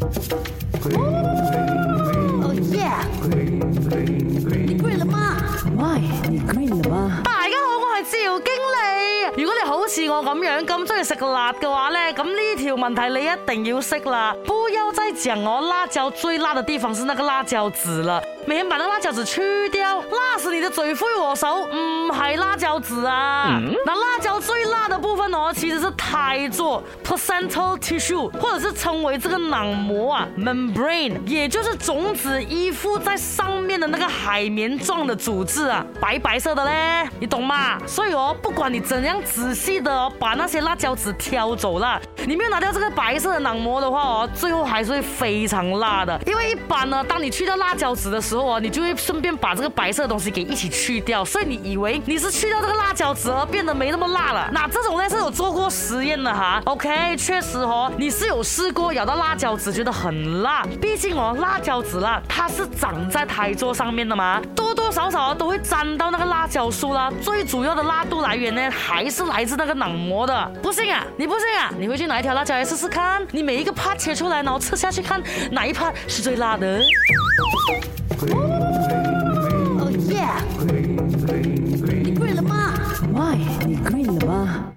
哦耶你 green 了吗？My，你 green 了吗？大家好，我系赵经理。如果你好似我咁样咁中意食辣嘅话咧，咁呢条问题你一定要识啦。不要再讲哦，辣椒最辣的地方是那个辣椒籽了。每天把那辣椒籽去掉，辣死你的罪魁禍首唔係辣椒籽啊！那、嗯、辣椒最辣的部分哦，其实是胎座 （placental tissue） 或者是称为这个囊膜啊 （membrane），也就是种子依附在上面的那个海绵状的组织啊，白白色的嘞，你懂吗？所以哦，不管你怎样仔细的哦，把那些辣椒籽挑走了，你没有拿掉这个白色的囊膜的话哦，最後還是会非常辣的。因为一般呢，当你去掉辣椒籽的时候啊，你就会顺便把这个白色的东西给一起去掉，所以你以为你是去掉这个辣椒籽而变得没那么辣了？那这种呢是有做过实验的哈。OK，确实哦，你是有试过咬到辣椒籽觉得很辣，毕竟哦，辣椒籽啦，它是长在台座上面的嘛，多多少少都会沾到那个辣椒素啦。最主要的辣度来源呢，还是来自那个脑膜的。不信啊？你不信啊？你回去拿一条辣椒来试试看，你每一个 part 切出来，然后吃下去看哪一 part 是最辣的。Oh yeah！你 green 了吗？My，你 green